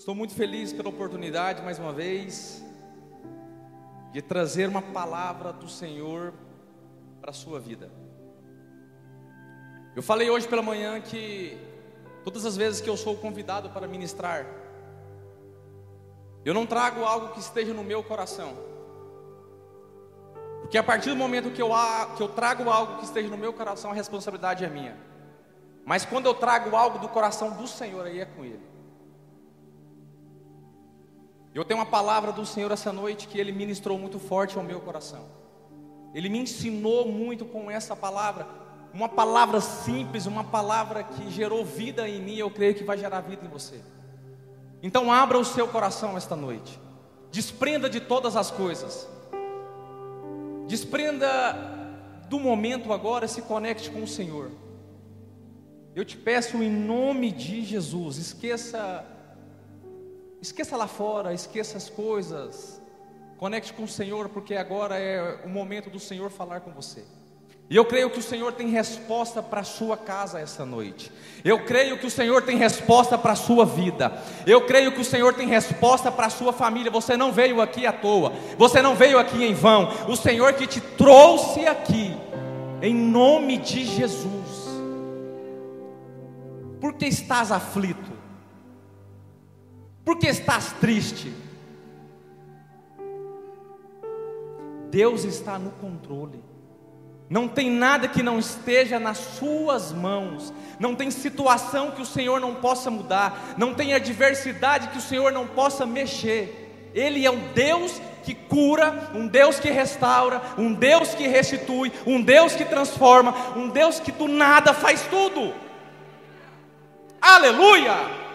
Estou muito feliz pela oportunidade, mais uma vez, de trazer uma palavra do Senhor para a sua vida. Eu falei hoje pela manhã que todas as vezes que eu sou convidado para ministrar, eu não trago algo que esteja no meu coração. Porque a partir do momento que eu, que eu trago algo que esteja no meu coração, a responsabilidade é minha. Mas quando eu trago algo do coração do Senhor, aí é com Ele. Eu tenho uma palavra do Senhor essa noite que Ele ministrou muito forte ao meu coração. Ele me ensinou muito com essa palavra. Uma palavra simples, uma palavra que gerou vida em mim, eu creio que vai gerar vida em você. Então abra o seu coração esta noite. Desprenda de todas as coisas. Desprenda do momento agora, se conecte com o Senhor. Eu te peço em nome de Jesus, esqueça Esqueça lá fora, esqueça as coisas. Conecte com o Senhor, porque agora é o momento do Senhor falar com você. E eu creio que o Senhor tem resposta para a sua casa essa noite. Eu creio que o Senhor tem resposta para a sua vida. Eu creio que o Senhor tem resposta para a sua família. Você não veio aqui à toa. Você não veio aqui em vão. O Senhor que te trouxe aqui, em nome de Jesus. Por que estás aflito? Porque estás triste? Deus está no controle. Não tem nada que não esteja nas suas mãos. Não tem situação que o Senhor não possa mudar. Não tem adversidade que o Senhor não possa mexer. Ele é um Deus que cura, um Deus que restaura, um Deus que restitui, um Deus que transforma, um Deus que do nada faz tudo. Aleluia!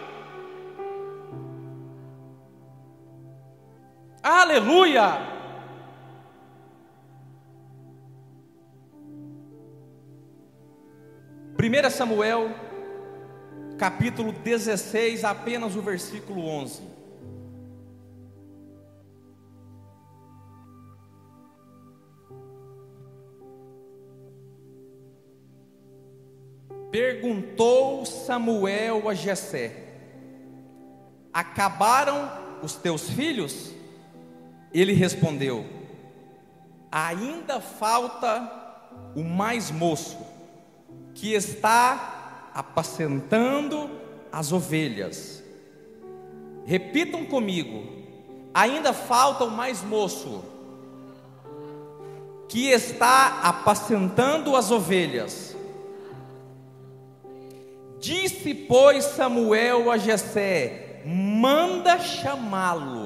Aleluia! Primeira Samuel, capítulo 16, apenas o versículo 11. Perguntou Samuel a Jessé: Acabaram os teus filhos? Ele respondeu: Ainda falta o mais moço, que está apacentando as ovelhas. Repitam comigo: ainda falta o mais moço, que está apacentando as ovelhas. Disse, pois, Samuel a Jessé: manda chamá-lo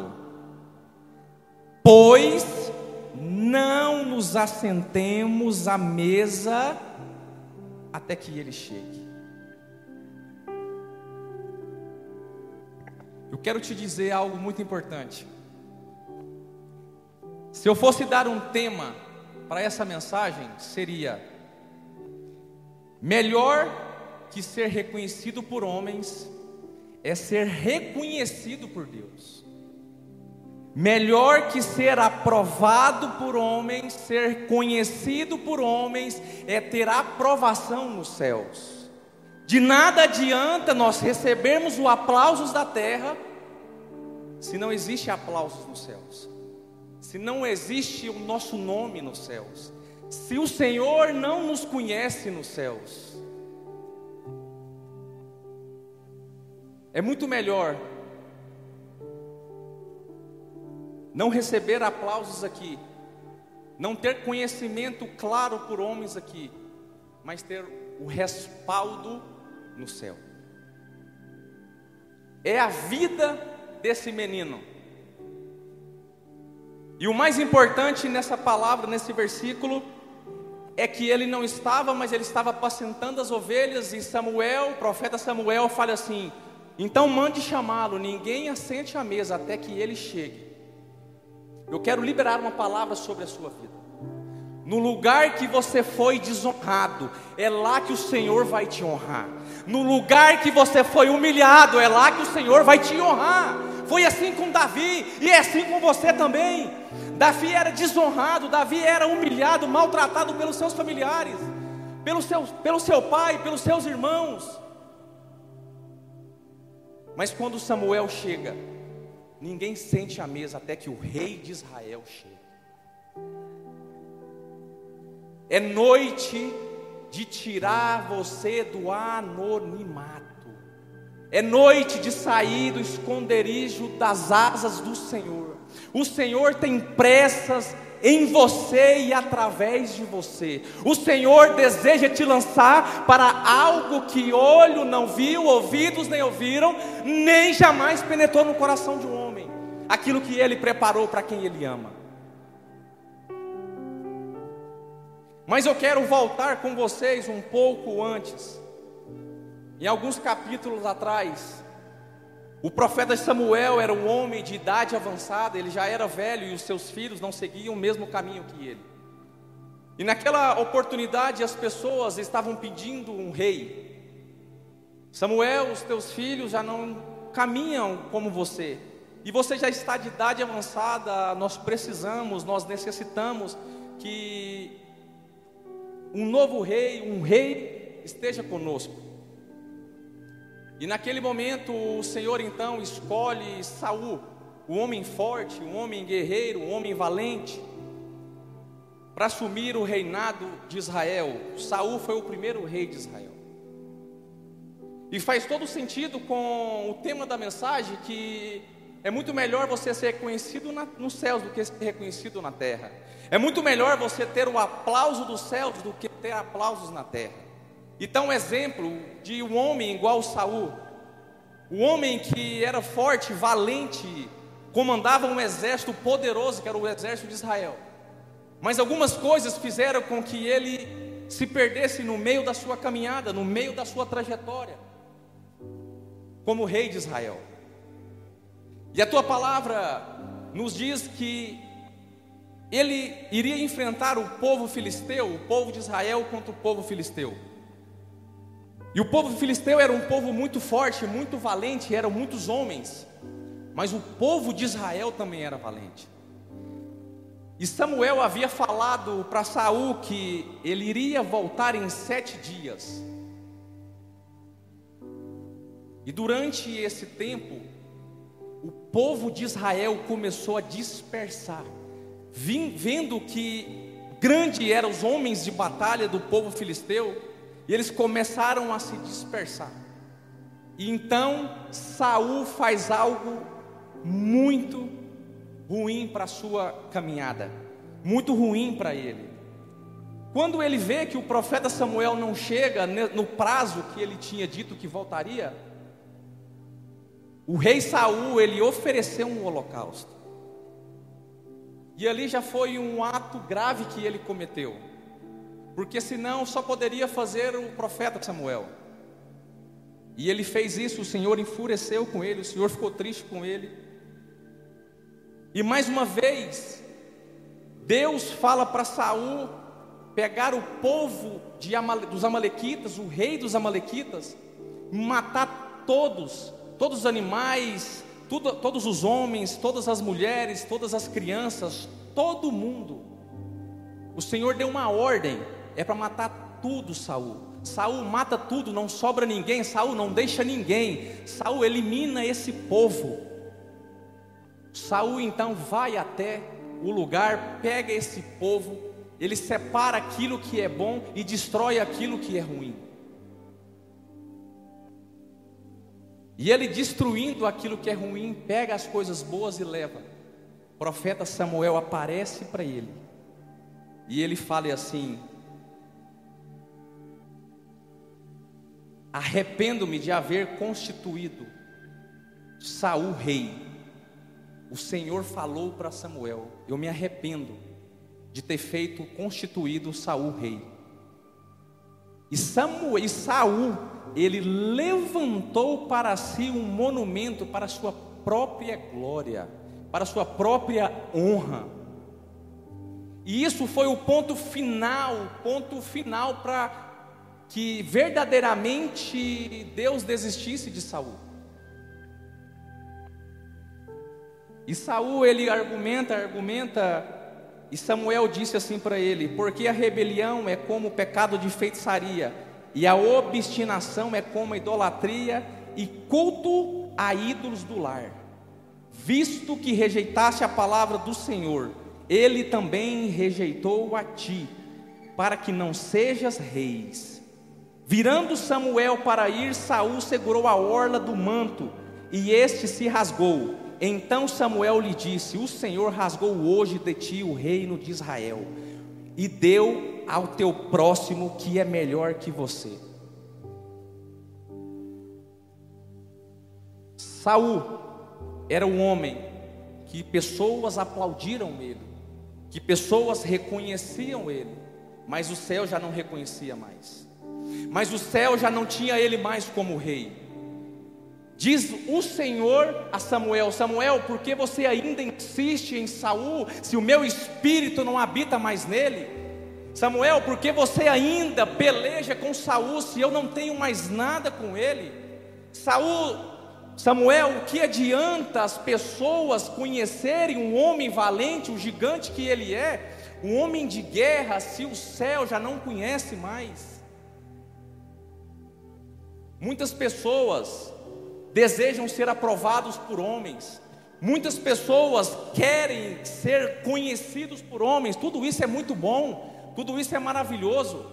pois não nos assentemos à mesa até que ele chegue. Eu quero te dizer algo muito importante. Se eu fosse dar um tema para essa mensagem, seria: melhor que ser reconhecido por homens é ser reconhecido por Deus. Melhor que ser aprovado por homens, ser conhecido por homens, é ter aprovação nos céus. De nada adianta nós recebermos o aplausos da terra, se não existe aplausos nos céus, se não existe o nosso nome nos céus, se o Senhor não nos conhece nos céus. É muito melhor não receber aplausos aqui, não ter conhecimento claro por homens aqui, mas ter o respaldo no céu. É a vida desse menino. E o mais importante nessa palavra, nesse versículo, é que ele não estava, mas ele estava apacentando as ovelhas, e Samuel, o profeta Samuel, fala assim: então mande chamá-lo, ninguém assente à mesa até que ele chegue. Eu quero liberar uma palavra sobre a sua vida. No lugar que você foi desonrado, é lá que o Senhor vai te honrar. No lugar que você foi humilhado, é lá que o Senhor vai te honrar. Foi assim com Davi e é assim com você também. Davi era desonrado, Davi era humilhado, maltratado pelos seus familiares, pelo seu, pelo seu pai, pelos seus irmãos. Mas quando Samuel chega, ninguém sente a mesa até que o rei de Israel chegue. É noite de tirar você do anonimato. É noite de sair do esconderijo das asas do Senhor. O Senhor tem pressas em você e através de você. O Senhor deseja te lançar para algo que olho não viu, ouvidos nem ouviram, nem jamais penetrou no coração de um homem. Aquilo que ele preparou para quem ele ama. Mas eu quero voltar com vocês um pouco antes. Em alguns capítulos atrás, o profeta Samuel era um homem de idade avançada, ele já era velho e os seus filhos não seguiam o mesmo caminho que ele. E naquela oportunidade as pessoas estavam pedindo um rei. Samuel, os teus filhos já não caminham como você. E você já está de idade avançada, nós precisamos, nós necessitamos que um novo rei, um rei esteja conosco. E naquele momento o Senhor então escolhe Saul, o homem forte, o homem guerreiro, o homem valente, para assumir o reinado de Israel. Saul foi o primeiro rei de Israel. E faz todo sentido com o tema da mensagem que é muito melhor você ser reconhecido na, nos céus do que ser reconhecido na terra. É muito melhor você ter o aplauso dos céus do que ter aplausos na terra. Então, um exemplo de um homem igual Saul, o homem que era forte, valente, comandava um exército poderoso, que era o exército de Israel. Mas algumas coisas fizeram com que ele se perdesse no meio da sua caminhada, no meio da sua trajetória, como rei de Israel. E a tua palavra nos diz que ele iria enfrentar o povo filisteu, o povo de Israel contra o povo filisteu. E o povo filisteu era um povo muito forte, muito valente, eram muitos homens. Mas o povo de Israel também era valente. E Samuel havia falado para Saul que ele iria voltar em sete dias. E durante esse tempo, o povo de Israel começou a dispersar vendo que grande eram os homens de batalha do povo filisteu, e eles começaram a se dispersar. E então Saul faz algo muito ruim para a sua caminhada, muito ruim para ele. Quando ele vê que o profeta Samuel não chega no prazo que ele tinha dito que voltaria, o rei Saul ele ofereceu um holocausto. E ali já foi um ato grave que ele cometeu, porque senão só poderia fazer o profeta Samuel. E ele fez isso, o Senhor enfureceu com ele, o Senhor ficou triste com ele. E mais uma vez, Deus fala para Saul pegar o povo Amale, dos amalequitas, o rei dos amalequitas, matar todos, todos os animais, tudo, todos os homens, todas as mulheres, todas as crianças, todo mundo. O Senhor deu uma ordem, é para matar tudo, Saul. Saul mata tudo, não sobra ninguém. Saul não deixa ninguém. Saul elimina esse povo. Saul então vai até o lugar, pega esse povo, ele separa aquilo que é bom e destrói aquilo que é ruim. E ele destruindo aquilo que é ruim, pega as coisas boas e leva. O profeta Samuel aparece para ele. E ele fala assim: Arrependo-me de haver constituído Saul rei. O Senhor falou para Samuel: Eu me arrependo de ter feito constituído Saul rei. E Samuel, e Saul ele levantou para si um monumento para a sua própria glória, para a sua própria honra. E isso foi o ponto final, ponto final para que verdadeiramente Deus desistisse de Saul. E Saul ele argumenta, argumenta, e Samuel disse assim para ele: porque a rebelião é como o pecado de feitiçaria e a obstinação é como a idolatria e culto a ídolos do lar, visto que rejeitaste a palavra do Senhor, ele também rejeitou a ti, para que não sejas reis. Virando Samuel para ir, Saul segurou a orla do manto, e este se rasgou. Então Samuel lhe disse: O Senhor rasgou hoje de ti o reino de Israel, e deu ao teu próximo que é melhor que você. Saul era um homem que pessoas aplaudiram ele, que pessoas reconheciam ele, mas o céu já não reconhecia mais. Mas o céu já não tinha ele mais como rei. Diz o Senhor a Samuel: Samuel, por que você ainda insiste em Saul, se o meu espírito não habita mais nele? Samuel, por que você ainda peleja com Saul, se eu não tenho mais nada com ele? Saul Samuel, o que adianta as pessoas conhecerem um homem valente, o gigante que ele é, um homem de guerra, se o céu já não conhece mais? Muitas pessoas desejam ser aprovados por homens, muitas pessoas querem ser conhecidos por homens, tudo isso é muito bom, tudo isso é maravilhoso,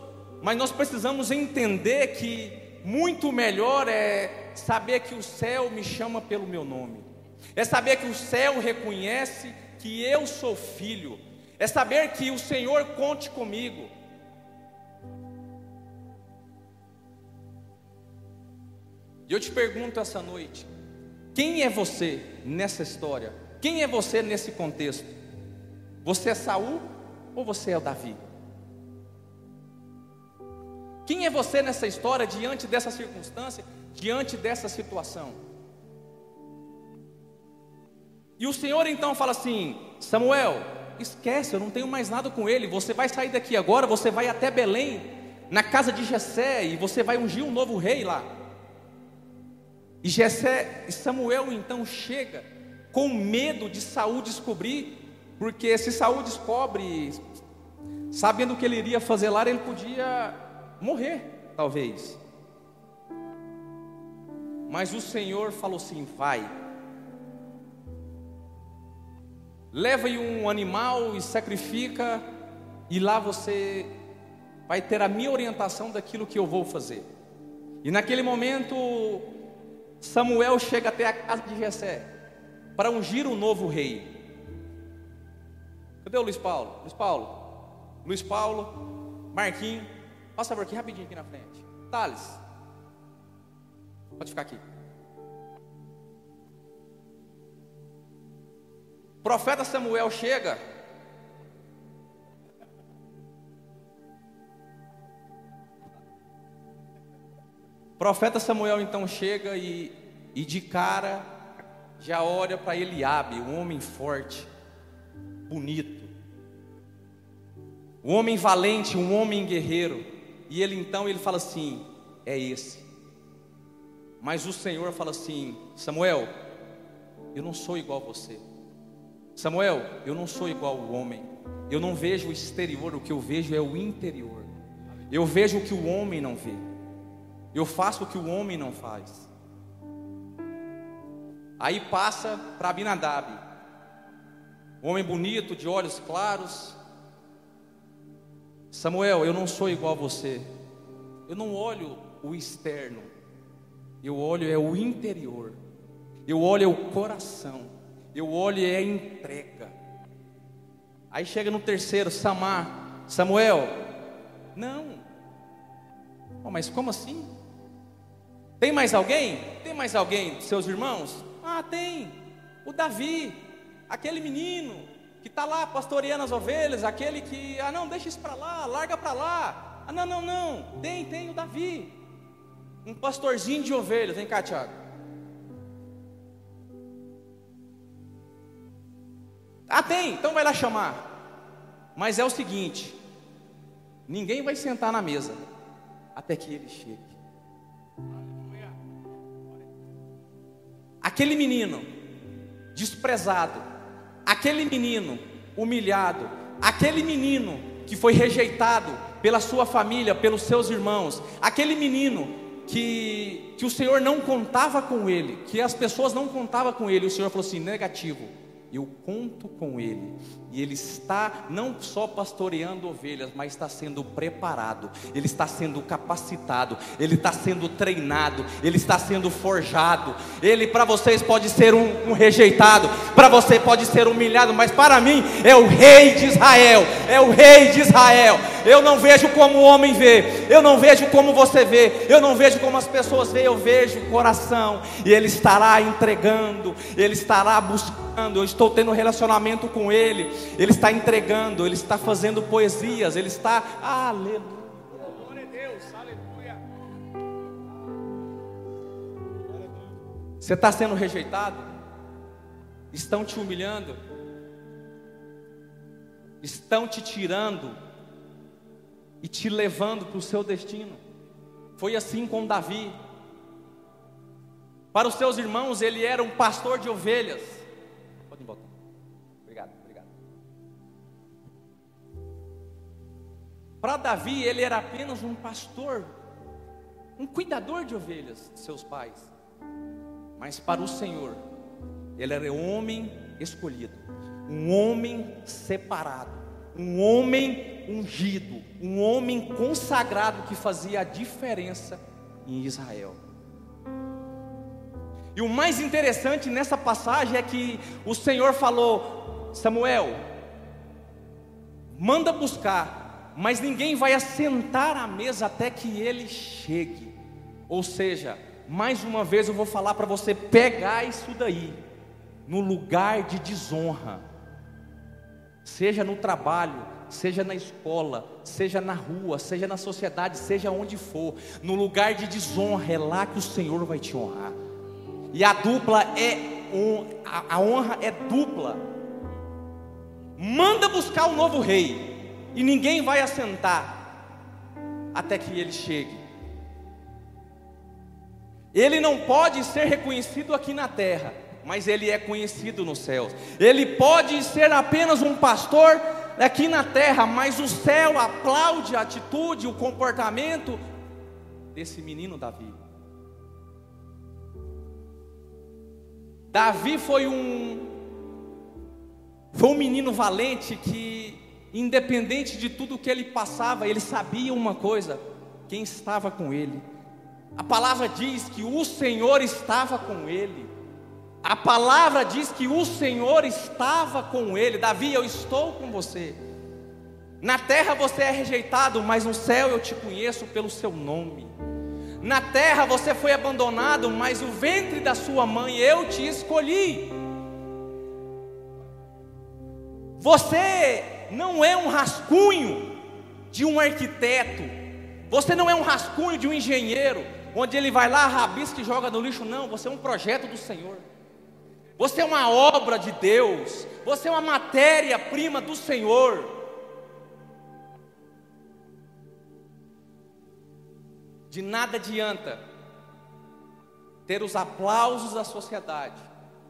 mas nós precisamos entender que muito melhor é saber que o céu me chama pelo meu nome, é saber que o céu reconhece que eu sou filho, é saber que o Senhor conte comigo. E eu te pergunto essa noite: quem é você nessa história? Quem é você nesse contexto? Você é Saul ou você é o Davi? Quem é você nessa história, diante dessa circunstância, diante dessa situação? E o Senhor então fala assim: Samuel, esquece, eu não tenho mais nada com ele. Você vai sair daqui agora, você vai até Belém, na casa de Jessé, e você vai ungir um novo rei lá. E Jessé, Samuel então chega com medo de Saul descobrir, porque se Saul descobre, sabendo o que ele iria fazer lá, ele podia morrer, talvez. Mas o Senhor falou assim: vai. Leva-lhe um animal e sacrifica, e lá você vai ter a minha orientação daquilo que eu vou fazer. E naquele momento, Samuel chega até a casa de Jessé para ungir um novo rei. Cadê o Luiz Paulo? Luiz Paulo, Luiz Paulo, Marquinhos. Passa por aqui rapidinho aqui na frente. Thales. Pode ficar aqui. O profeta Samuel chega. O profeta Samuel então chega e, e de cara já olha para Eliabe, um homem forte, bonito, um homem valente, um homem guerreiro. E ele então ele fala assim: é esse. Mas o Senhor fala assim: Samuel, eu não sou igual a você. Samuel, eu não sou igual ao homem. Eu não vejo o exterior, o que eu vejo é o interior. Eu vejo o que o homem não vê. Eu faço o que o homem não faz. Aí passa para Abinadab. Um homem bonito, de olhos claros, Samuel, eu não sou igual a você. Eu não olho o externo. Eu olho é o interior. Eu olho é o coração. Eu olho é a entrega. Aí chega no terceiro, Samar. Samuel, não. Oh, mas como assim? Tem mais alguém? Tem mais alguém, seus irmãos? Ah, tem. O Davi, aquele menino que está lá pastoreando as ovelhas, aquele que, ah não, deixa isso para lá, larga para lá. Ah não, não, não, tem, tem o Davi, um pastorzinho de ovelhas, vem cá, Tiago. Ah, tem, então vai lá chamar. Mas é o seguinte: ninguém vai sentar na mesa até que ele chegue. Aquele menino desprezado, aquele menino humilhado, aquele menino que foi rejeitado pela sua família, pelos seus irmãos, aquele menino que, que o Senhor não contava com ele, que as pessoas não contavam com ele. O Senhor falou assim: negativo, eu conto com ele. E ele está não só pastoreando ovelhas, mas está sendo preparado, ele está sendo capacitado, ele está sendo treinado, ele está sendo forjado. Ele para vocês pode ser um, um rejeitado, para você pode ser humilhado, mas para mim é o rei de Israel, é o rei de Israel. Eu não vejo como o homem vê, eu não vejo como você vê, eu não vejo como as pessoas veem, eu vejo o coração, e ele estará entregando, ele estará buscando, eu estou tendo um relacionamento com ele ele está entregando, Ele está fazendo poesias, Ele está. Aleluia. Você está sendo rejeitado? Estão te humilhando? Estão te tirando e te levando para o seu destino? Foi assim com Davi. Para os seus irmãos, ele era um pastor de ovelhas. Para Davi, ele era apenas um pastor, um cuidador de ovelhas de seus pais. Mas para o Senhor, ele era um homem escolhido, um homem separado, um homem ungido, um homem consagrado que fazia a diferença em Israel. E o mais interessante nessa passagem é que o Senhor falou: Samuel, manda buscar mas ninguém vai assentar à mesa até que ele chegue. Ou seja, mais uma vez eu vou falar para você pegar isso daí, no lugar de desonra, seja no trabalho, seja na escola, seja na rua, seja na sociedade, seja onde for, no lugar de desonra, é lá que o Senhor vai te honrar. E a dupla é a honra é dupla. Manda buscar o um novo rei e ninguém vai assentar até que ele chegue. Ele não pode ser reconhecido aqui na terra, mas ele é conhecido nos céus. Ele pode ser apenas um pastor aqui na terra, mas o céu aplaude a atitude, o comportamento desse menino Davi. Davi foi um foi um menino valente que independente de tudo que ele passava, ele sabia uma coisa: quem estava com ele. A palavra diz que o Senhor estava com ele. A palavra diz que o Senhor estava com ele. Davi, eu estou com você. Na terra você é rejeitado, mas no céu eu te conheço pelo seu nome. Na terra você foi abandonado, mas o ventre da sua mãe eu te escolhi. Você não é um rascunho de um arquiteto, você não é um rascunho de um engenheiro, onde ele vai lá, rabisca e joga no lixo, não, você é um projeto do Senhor. Você é uma obra de Deus, você é uma matéria-prima do Senhor. De nada adianta ter os aplausos da sociedade,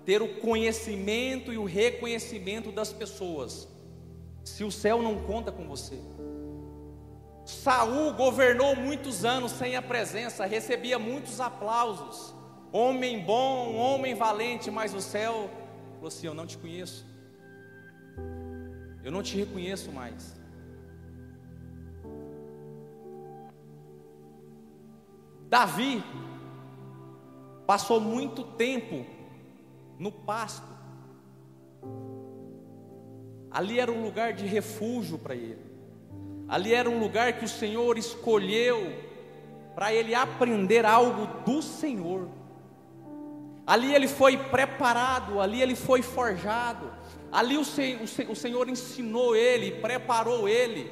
ter o conhecimento e o reconhecimento das pessoas, se o céu não conta com você. Saul governou muitos anos sem a presença, recebia muitos aplausos. Homem bom, homem valente, mas o céu falou assim: Eu não te conheço. Eu não te reconheço mais. Davi passou muito tempo no pasto. Ali era um lugar de refúgio para ele. Ali era um lugar que o Senhor escolheu para ele aprender algo do Senhor. Ali ele foi preparado, ali ele foi forjado. Ali o, o, o Senhor ensinou ele, preparou ele.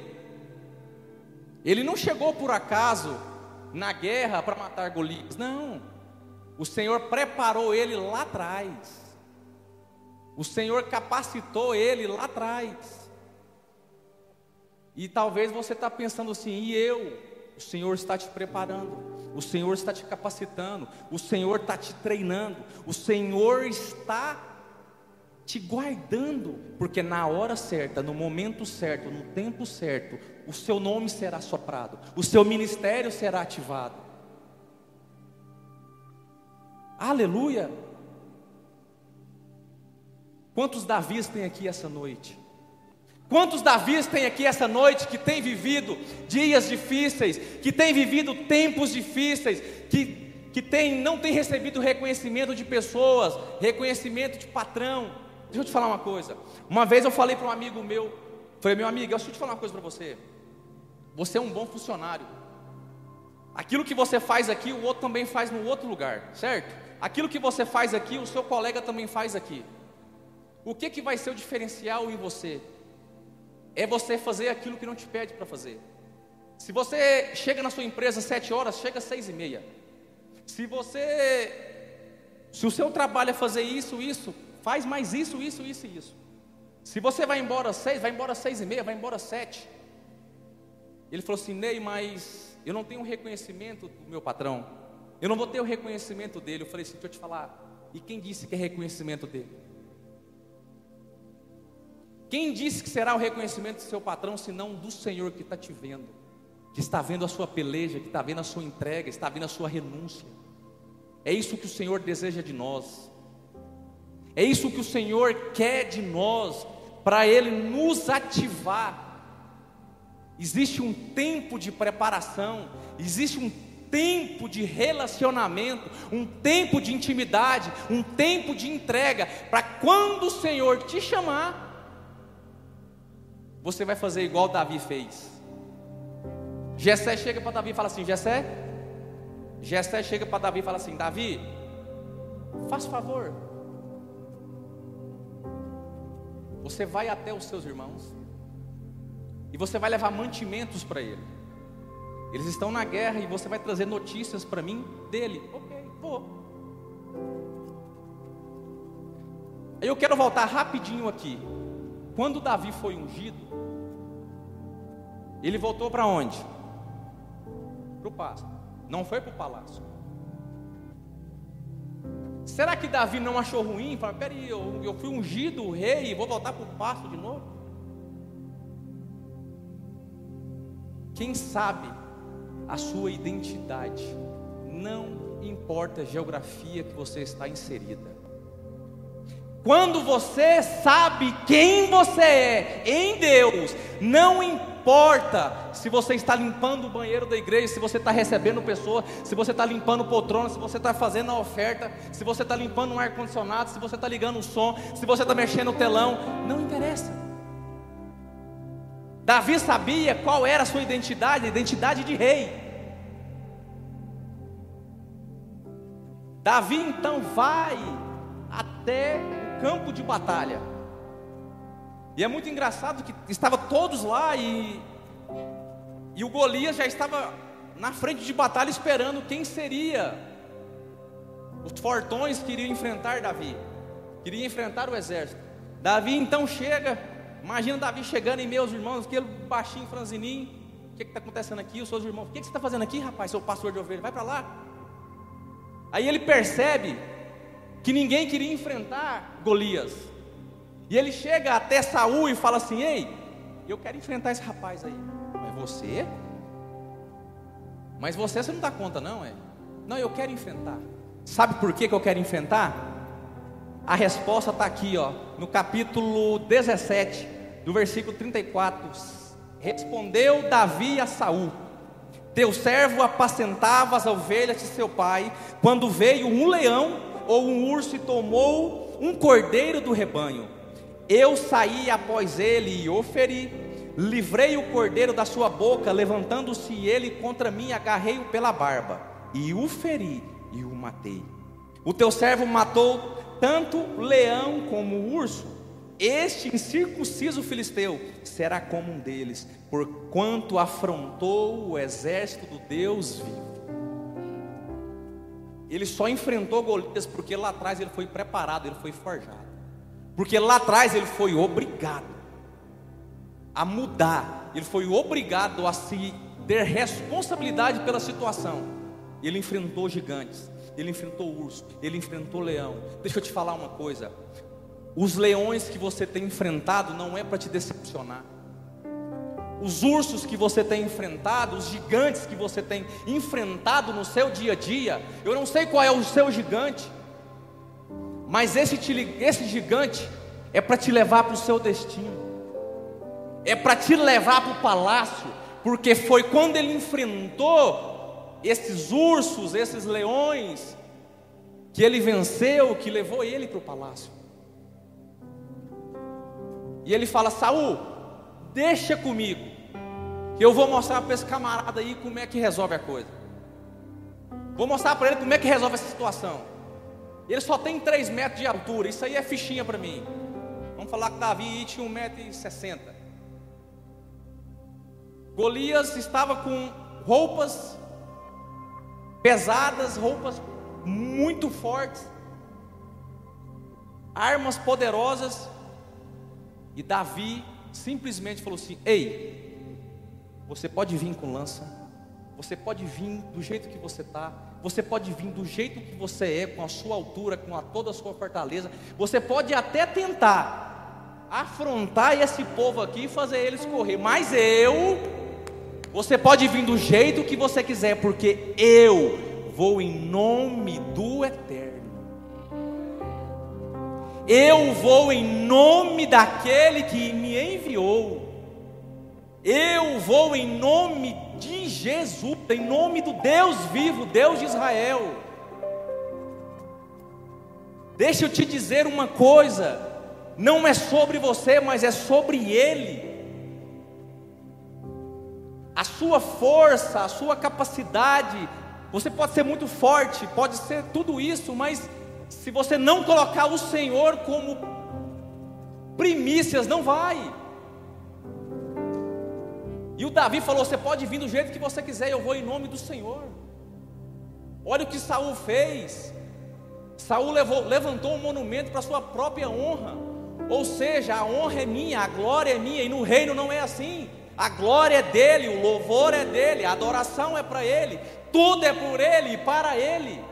Ele não chegou por acaso na guerra para matar Golias, não. O Senhor preparou ele lá atrás. O Senhor capacitou ele lá atrás. E talvez você está pensando assim, e eu? O Senhor está te preparando, o Senhor está te capacitando, o Senhor está te treinando, o Senhor está te guardando, porque na hora certa, no momento certo, no tempo certo, o seu nome será soprado, o seu ministério será ativado. Aleluia! Quantos Davis tem aqui essa noite? Quantos Davis tem aqui essa noite que tem vivido dias difíceis, que tem vivido tempos difíceis, que, que tem, não tem recebido reconhecimento de pessoas, reconhecimento de patrão? Deixa eu te falar uma coisa. Uma vez eu falei para um amigo meu, falei, meu amigo, deixa eu te falar uma coisa para você. Você é um bom funcionário. Aquilo que você faz aqui, o outro também faz no outro lugar, certo? Aquilo que você faz aqui, o seu colega também faz aqui. O que, que vai ser o diferencial em você? É você fazer aquilo que não te pede para fazer. Se você chega na sua empresa às sete horas, chega às seis e meia. Se você, se o seu trabalho é fazer isso, isso, faz mais isso, isso, isso e isso. Se você vai embora às seis, vai embora às seis e meia, vai embora às sete. Ele falou assim, Ney, mas eu não tenho reconhecimento do meu patrão. Eu não vou ter o reconhecimento dele. Eu falei assim, deixa eu te falar. E quem disse que é reconhecimento dele? Quem disse que será o reconhecimento do seu patrão, senão do Senhor que está te vendo, que está vendo a sua peleja, que está vendo a sua entrega, está vendo a sua renúncia? É isso que o Senhor deseja de nós, é isso que o Senhor quer de nós, para Ele nos ativar. Existe um tempo de preparação, existe um tempo de relacionamento, um tempo de intimidade, um tempo de entrega, para quando o Senhor te chamar, você vai fazer igual Davi fez. Jessé chega para Davi e fala assim: Jessé, Jessé chega para Davi e fala assim: Davi, faz favor. Você vai até os seus irmãos e você vai levar mantimentos para ele. Eles estão na guerra e você vai trazer notícias para mim dele. Ok, vou. Eu quero voltar rapidinho aqui. Quando Davi foi ungido, ele voltou para onde? Para o pasto. Não foi para o palácio. Será que Davi não achou ruim? Fala, peraí, eu, eu fui ungido rei e vou voltar para o pasto de novo? Quem sabe a sua identidade, não importa a geografia que você está inserida. Quando você sabe quem você é em Deus, não importa se você está limpando o banheiro da igreja, se você está recebendo pessoas, se você está limpando poltrona, se você está fazendo a oferta, se você está limpando um ar-condicionado, se você está ligando o som, se você está mexendo o telão, não interessa. Davi sabia qual era a sua identidade, a identidade de rei. Davi então vai até campo de batalha. E é muito engraçado que estava todos lá e e o Golias já estava na frente de batalha esperando quem seria os fortões que iriam enfrentar Davi, queria enfrentar o exército. Davi então chega, imagina Davi chegando e meus irmãos, aquele baixinho franzininho, o que está acontecendo aqui? Os seus irmãos, o que, que você está fazendo aqui, rapaz, seu pastor de ovelha? Vai para lá. Aí ele percebe que ninguém queria enfrentar Golias. E ele chega até Saul e fala assim: Ei, eu quero enfrentar esse rapaz aí. Mas você? Mas você, você não dá conta, não, é? Não, eu quero enfrentar. Sabe por que, que eu quero enfrentar? A resposta está aqui, ó, no capítulo 17, do versículo 34. Respondeu Davi a Saul: Teu servo apacentava as ovelhas de seu pai, quando veio um leão ou um urso tomou um cordeiro do rebanho. Eu saí após ele e o feri, livrei o cordeiro da sua boca, levantando-se ele contra mim, agarrei-o pela barba, e o feri e o matei. O teu servo matou tanto o leão como o urso. Este incircunciso filisteu será como um deles, porquanto afrontou o exército do Deus vivo. Ele só enfrentou Golias porque lá atrás ele foi preparado, ele foi forjado. Porque lá atrás ele foi obrigado a mudar, ele foi obrigado a se ter responsabilidade pela situação. Ele enfrentou gigantes, ele enfrentou urso, ele enfrentou leão. Deixa eu te falar uma coisa: os leões que você tem enfrentado não é para te decepcionar. Os ursos que você tem enfrentado, os gigantes que você tem enfrentado no seu dia a dia. Eu não sei qual é o seu gigante, mas esse, esse gigante é para te levar para o seu destino, é para te levar para o palácio, porque foi quando ele enfrentou esses ursos, esses leões, que ele venceu, que levou ele para o palácio. E ele fala: Saul, deixa comigo, que eu vou mostrar para esse camarada aí como é que resolve a coisa. Vou mostrar para ele como é que resolve essa situação. Ele só tem 3 metros de altura, isso aí é fichinha para mim. Vamos falar que Davi tinha 1,60m. Golias estava com roupas pesadas, roupas muito fortes, armas poderosas, e Davi simplesmente falou assim: Ei, você pode vir com lança, você pode vir do jeito que você está, você pode vir do jeito que você é, com a sua altura, com a, toda a sua fortaleza, você pode até tentar afrontar esse povo aqui e fazer eles correr, mas eu, você pode vir do jeito que você quiser, porque eu vou em nome do Eterno. Eu vou em nome daquele que me enviou. Eu vou em nome de Jesus, em nome do Deus vivo, Deus de Israel. Deixa eu te dizer uma coisa: não é sobre você, mas é sobre Ele a sua força, a sua capacidade, você pode ser muito forte, pode ser tudo isso, mas se você não colocar o Senhor como primícias, não vai. E o Davi falou: Você pode vir do jeito que você quiser, eu vou em nome do Senhor. Olha o que Saul fez. Saul levou, levantou um monumento para sua própria honra. Ou seja, a honra é minha, a glória é minha, e no reino não é assim. A glória é dele, o louvor é dele, a adoração é para ele, tudo é por ele e para ele.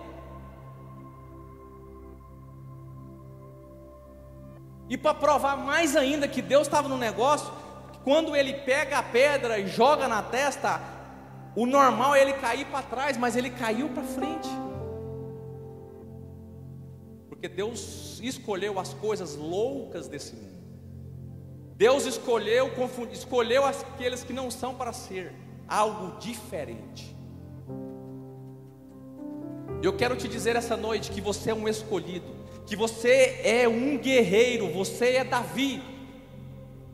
E para provar mais ainda que Deus estava no negócio, quando ele pega a pedra e joga na testa, o normal é ele cair para trás, mas ele caiu para frente. Porque Deus escolheu as coisas loucas desse mundo. Deus escolheu, escolheu aqueles que não são para ser algo diferente. Eu quero te dizer essa noite que você é um escolhido, que você é um guerreiro, você é Davi.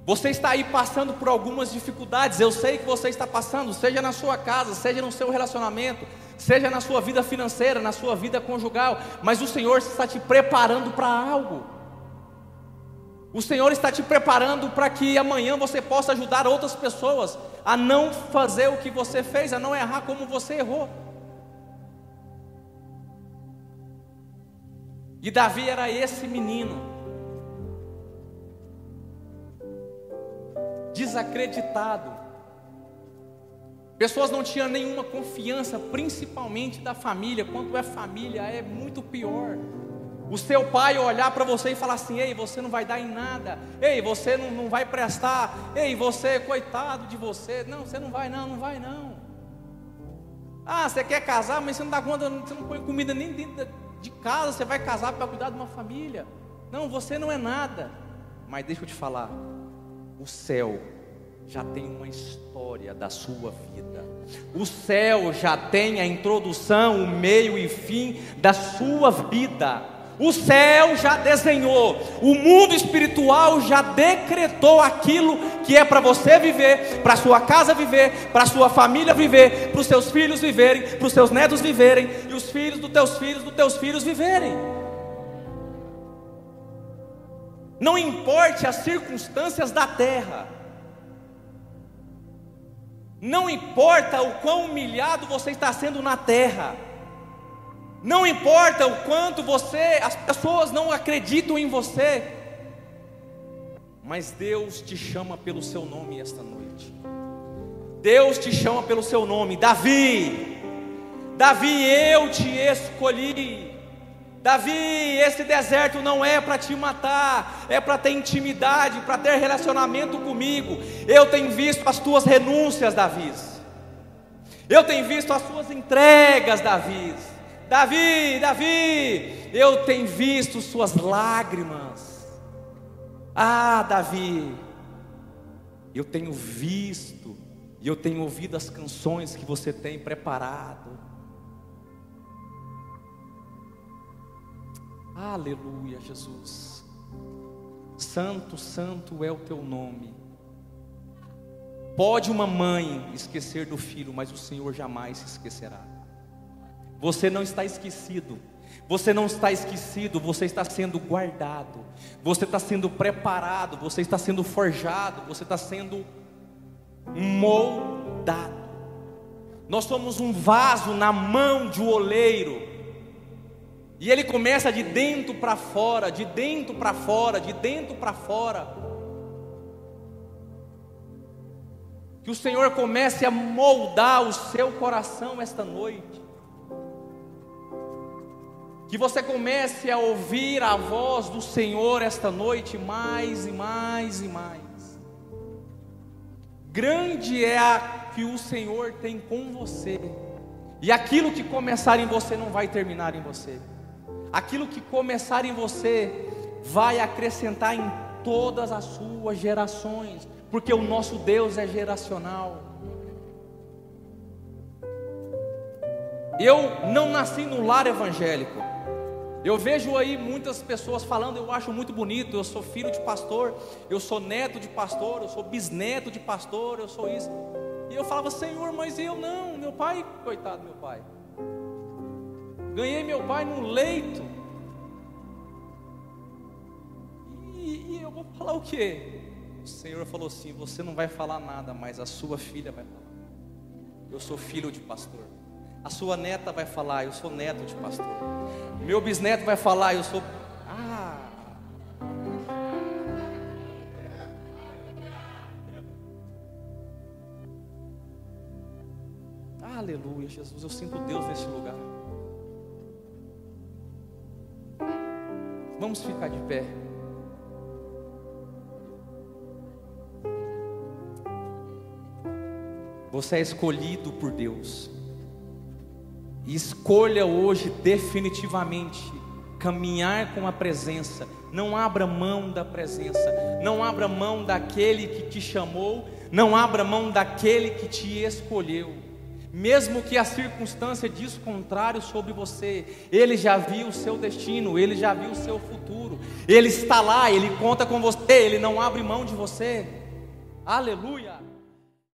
Você está aí passando por algumas dificuldades, eu sei que você está passando, seja na sua casa, seja no seu relacionamento, seja na sua vida financeira, na sua vida conjugal, mas o Senhor está te preparando para algo. O Senhor está te preparando para que amanhã você possa ajudar outras pessoas a não fazer o que você fez, a não errar como você errou. E Davi era esse menino, desacreditado. Pessoas não tinham nenhuma confiança, principalmente da família. Quando é família, é muito pior. O seu pai olhar para você e falar assim: ei, você não vai dar em nada, ei, você não, não vai prestar, ei, você, coitado de você, não, você não vai, não, não vai, não. Ah, você quer casar, mas você não dá conta, você não põe comida nem dentro de casa, você vai casar para cuidar de uma família. Não, você não é nada. Mas deixa eu te falar, o céu já tem uma história da sua vida. O céu já tem a introdução, o meio e fim da sua vida. O céu já desenhou, o mundo espiritual já decretou aquilo que é para você viver, para sua casa viver, para sua família viver, para os seus filhos viverem, para os seus netos viverem e os filhos dos teus filhos dos teus filhos viverem. Não importe as circunstâncias da terra. Não importa o quão humilhado você está sendo na terra. Não importa o quanto você, as pessoas não acreditam em você, mas Deus te chama pelo seu nome esta noite. Deus te chama pelo seu nome, Davi. Davi, eu te escolhi. Davi, esse deserto não é para te matar, é para ter intimidade, para ter relacionamento comigo. Eu tenho visto as tuas renúncias, Davi. Eu tenho visto as suas entregas, Davi. Davi, Davi, eu tenho visto suas lágrimas. Ah, Davi, eu tenho visto e eu tenho ouvido as canções que você tem preparado. Aleluia, Jesus. Santo, santo é o teu nome. Pode uma mãe esquecer do filho, mas o Senhor jamais se esquecerá. Você não está esquecido. Você não está esquecido, você está sendo guardado, você está sendo preparado, você está sendo forjado, você está sendo moldado. Nós somos um vaso na mão de um oleiro, e ele começa de dentro para fora, de dentro para fora, de dentro para fora. Que o Senhor comece a moldar o seu coração esta noite. Que você comece a ouvir a voz do Senhor esta noite mais e mais e mais. Grande é a que o Senhor tem com você. E aquilo que começar em você não vai terminar em você aquilo que começar em você vai acrescentar em todas as suas gerações, porque o nosso Deus é geracional. Eu não nasci no lar evangélico. Eu vejo aí muitas pessoas falando, eu acho muito bonito, eu sou filho de pastor, eu sou neto de pastor, eu sou bisneto de pastor, eu sou isso. E eu falava, Senhor, mas eu não, meu pai, coitado meu pai. Ganhei meu pai no leito. E, e eu vou falar o quê? O Senhor falou assim: Você não vai falar nada, mas a sua filha vai falar. Eu sou filho de pastor. A sua neta vai falar: Eu sou neto de pastor. Meu bisneto vai falar: Eu sou. Ah. Aleluia, Jesus. Eu sinto Deus nesse lugar. Vamos ficar de pé. Você é escolhido por Deus. E escolha hoje definitivamente caminhar com a presença. Não abra mão da presença. Não abra mão daquele que te chamou. Não abra mão daquele que te escolheu mesmo que a circunstância diz contrário sobre você, Ele já viu o seu destino, Ele já viu o seu futuro, Ele está lá, Ele conta com você, Ele não abre mão de você. Aleluia!